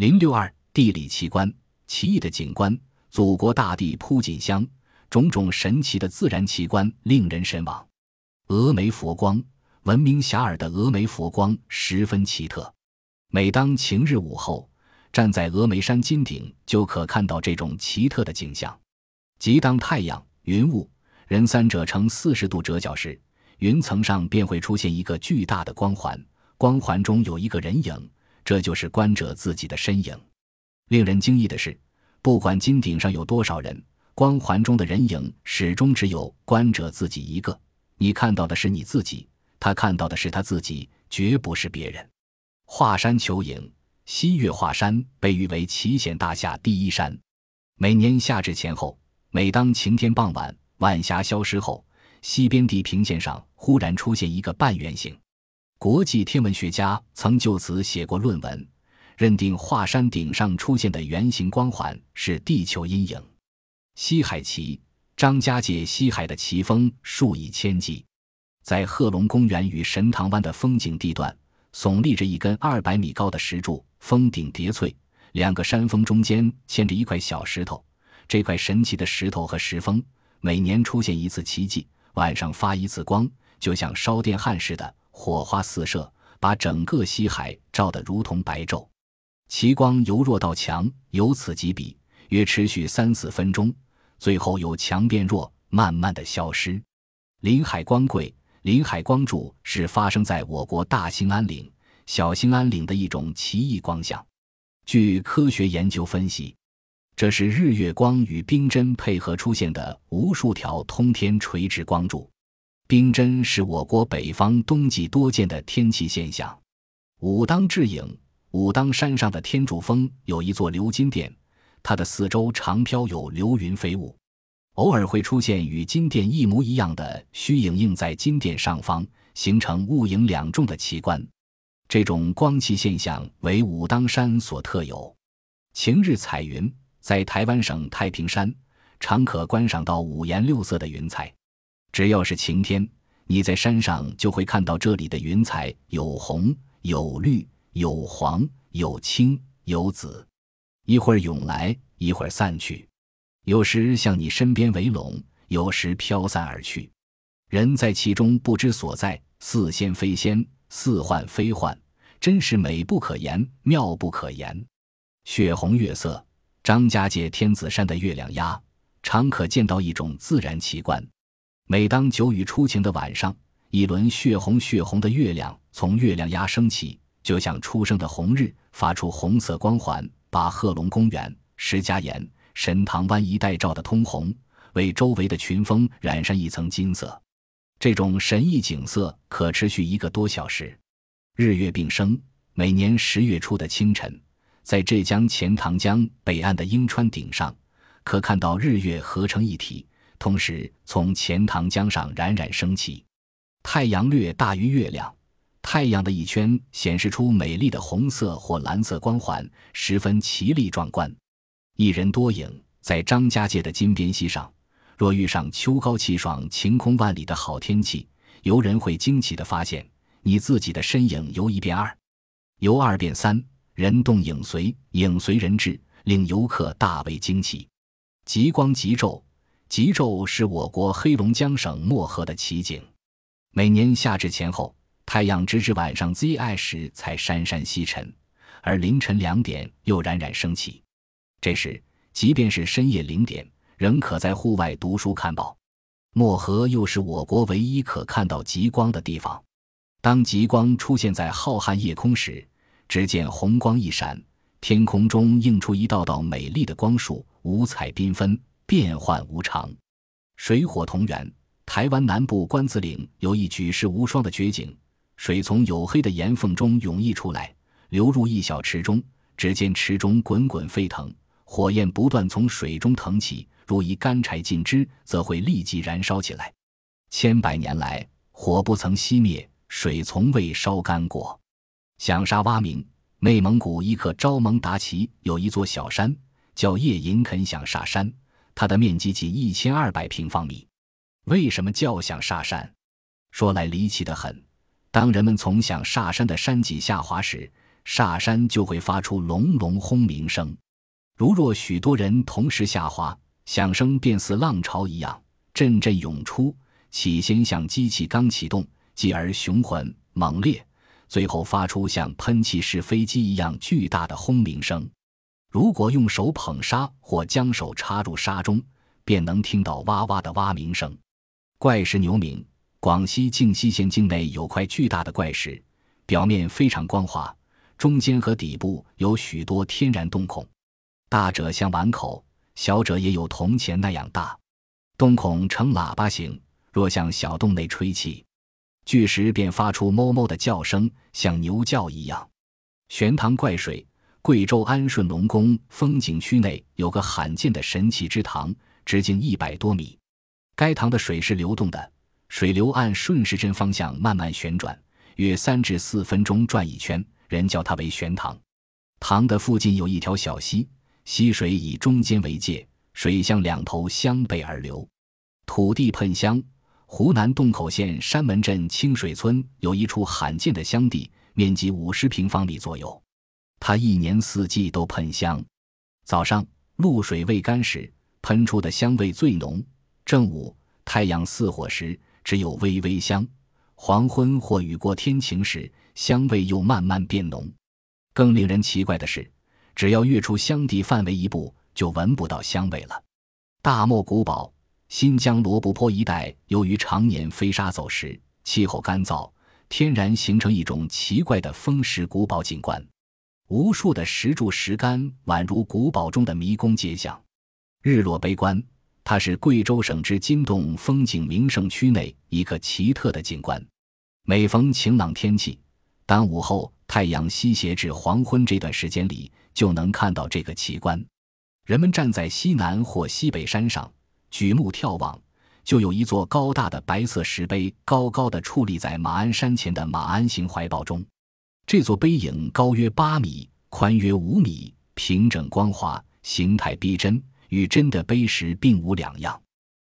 零六二地理奇观，奇异的景观，祖国大地铺锦香，种种神奇的自然奇观令人神往。峨眉佛光，闻名遐迩的峨眉佛光十分奇特。每当晴日午后，站在峨眉山金顶，就可看到这种奇特的景象。即当太阳、云雾、人三者呈四十度折角时，云层上便会出现一个巨大的光环，光环中有一个人影，这就是观者自己的身影。令人惊异的是，不管金顶上有多少人，光环中的人影始终只有观者自己一个。你看到的是你自己，他看到的是他自己，绝不是别人。华山求影，西岳华山被誉为奇险大夏第一山。每年夏至前后，每当晴天傍晚，晚霞消失后，西边地平线上忽然出现一个半圆形。国际天文学家曾就此写过论文，认定华山顶上出现的圆形光环是地球阴影。西海旗。张家界西海的奇峰数以千计，在贺龙公园与神塘湾的风景地段，耸立着一根二百米高的石柱，峰顶叠翠，两个山峰中间嵌着一块小石头。这块神奇的石头和石峰每年出现一次奇迹，晚上发一次光，就像烧电焊似的，火花四射，把整个西海照得如同白昼。奇光由弱到强，由此及彼，约持续三四分钟。最后由强变弱，慢慢的消失。临海光贵，临海光柱是发生在我国大兴安岭、小兴安岭的一种奇异光象。据科学研究分析，这是日月光与冰针配合出现的无数条通天垂直光柱。冰针是我国北方冬季多见的天气现象。武当至影，武当山上的天柱峰有一座流金殿。它的四周常飘有流云飞雾，偶尔会出现与金殿一模一样的虚影映在金殿上方，形成雾影两重的奇观。这种光奇现象为武当山所特有。晴日彩云，在台湾省太平山常可观赏到五颜六色的云彩。只要是晴天，你在山上就会看到这里的云彩有红、有绿、有黄、有青、有紫。一会儿涌来，一会儿散去，有时向你身边围拢，有时飘散而去。人在其中不知所在，似仙非仙，似幻非幻，真是美不可言，妙不可言。血红月色，张家界天子山的月亮鸭，常可见到一种自然奇观。每当九雨初晴的晚上，一轮血红血红的月亮从月亮崖升起，就像初升的红日，发出红色光环。把贺龙公园、石家岩、神塘湾一带照得通红，为周围的群峰染上一层金色。这种神异景色可持续一个多小时。日月并生，每年十月初的清晨，在浙江钱塘江北岸的鹰川顶上，可看到日月合成一体，同时从钱塘江上冉冉升起。太阳略大于月亮。太阳的一圈显示出美丽的红色或蓝色光环，十分奇丽壮观。一人多影，在张家界的金边溪上，若遇上秋高气爽、晴空万里的好天气，游人会惊奇地发现，你自己的身影由一变二，由二变三，人动影随，影随人至，令游客大为惊奇。极光极昼，极昼是我国黑龙江省漠河的奇景，每年夏至前后。太阳直至晚上 ZI 时才姗姗西沉，而凌晨两点又冉冉升起。这时，即便是深夜零点，仍可在户外读书看报。漠河又是我国唯一可看到极光的地方。当极光出现在浩瀚夜空时，只见红光一闪，天空中映出一道道美丽的光束，五彩缤纷，变幻无常。水火同源，台湾南部关子岭有一举世无双的绝景。水从黝黑的岩缝中涌溢出来，流入一小池中。只见池中滚滚沸腾，火焰不断从水中腾起。如一干柴尽之，则会立即燃烧起来。千百年来，火不曾熄灭，水从未烧干过。响沙洼鸣，内蒙古伊克昭盟达旗有一座小山，叫叶银肯响沙山，它的面积仅一千二百平方米。为什么叫响沙山？说来离奇的很。当人们从响沙山的山脊下滑时，霎山就会发出隆隆轰鸣声。如若许多人同时下滑，响声便似浪潮一样阵阵涌出，起先像机器刚启动，继而雄浑猛烈，最后发出像喷气式飞机一样巨大的轰鸣声。如果用手捧沙或将手插入沙中，便能听到哇哇的蛙鸣声。怪石牛鸣，广西靖西县境内有块巨大的怪石，表面非常光滑，中间和底部有许多天然洞孔，大者像碗口，小者也有铜钱那样大。洞孔呈喇叭形，若向小洞内吹气，巨石便发出哞哞的叫声，像牛叫一样。玄堂怪水。贵州安顺龙宫风景区内有个罕见的神奇之塘，直径一百多米。该塘的水是流动的，水流按顺时针方向慢慢旋转，约三至四分钟转一圈，人叫它为玄塘。塘的附近有一条小溪，溪水以中间为界，水向两头相背而流。土地喷香，湖南洞口县山门镇清水村有一处罕见的香地，面积五十平方米左右。它一年四季都喷香，早上露水未干时，喷出的香味最浓；正午太阳似火时，只有微微香；黄昏或雨过天晴时，香味又慢慢变浓。更令人奇怪的是，只要跃出香地范围一步，就闻不到香味了。大漠古堡，新疆罗布泊一带，由于常年飞沙走石，气候干燥，天然形成一种奇怪的风蚀古堡景观。无数的石柱石杆宛如古堡中的迷宫街巷。日落悲观，它是贵州省之金洞风景名胜区内一个奇特的景观。每逢晴朗天气，当午后太阳西斜至黄昏这段时间里，就能看到这个奇观。人们站在西南或西北山上，举目眺望，就有一座高大的白色石碑高高的矗立在马鞍山前的马鞍形怀抱中。这座碑影高约八米，宽约五米，平整光滑，形态逼真，与真的碑石并无两样。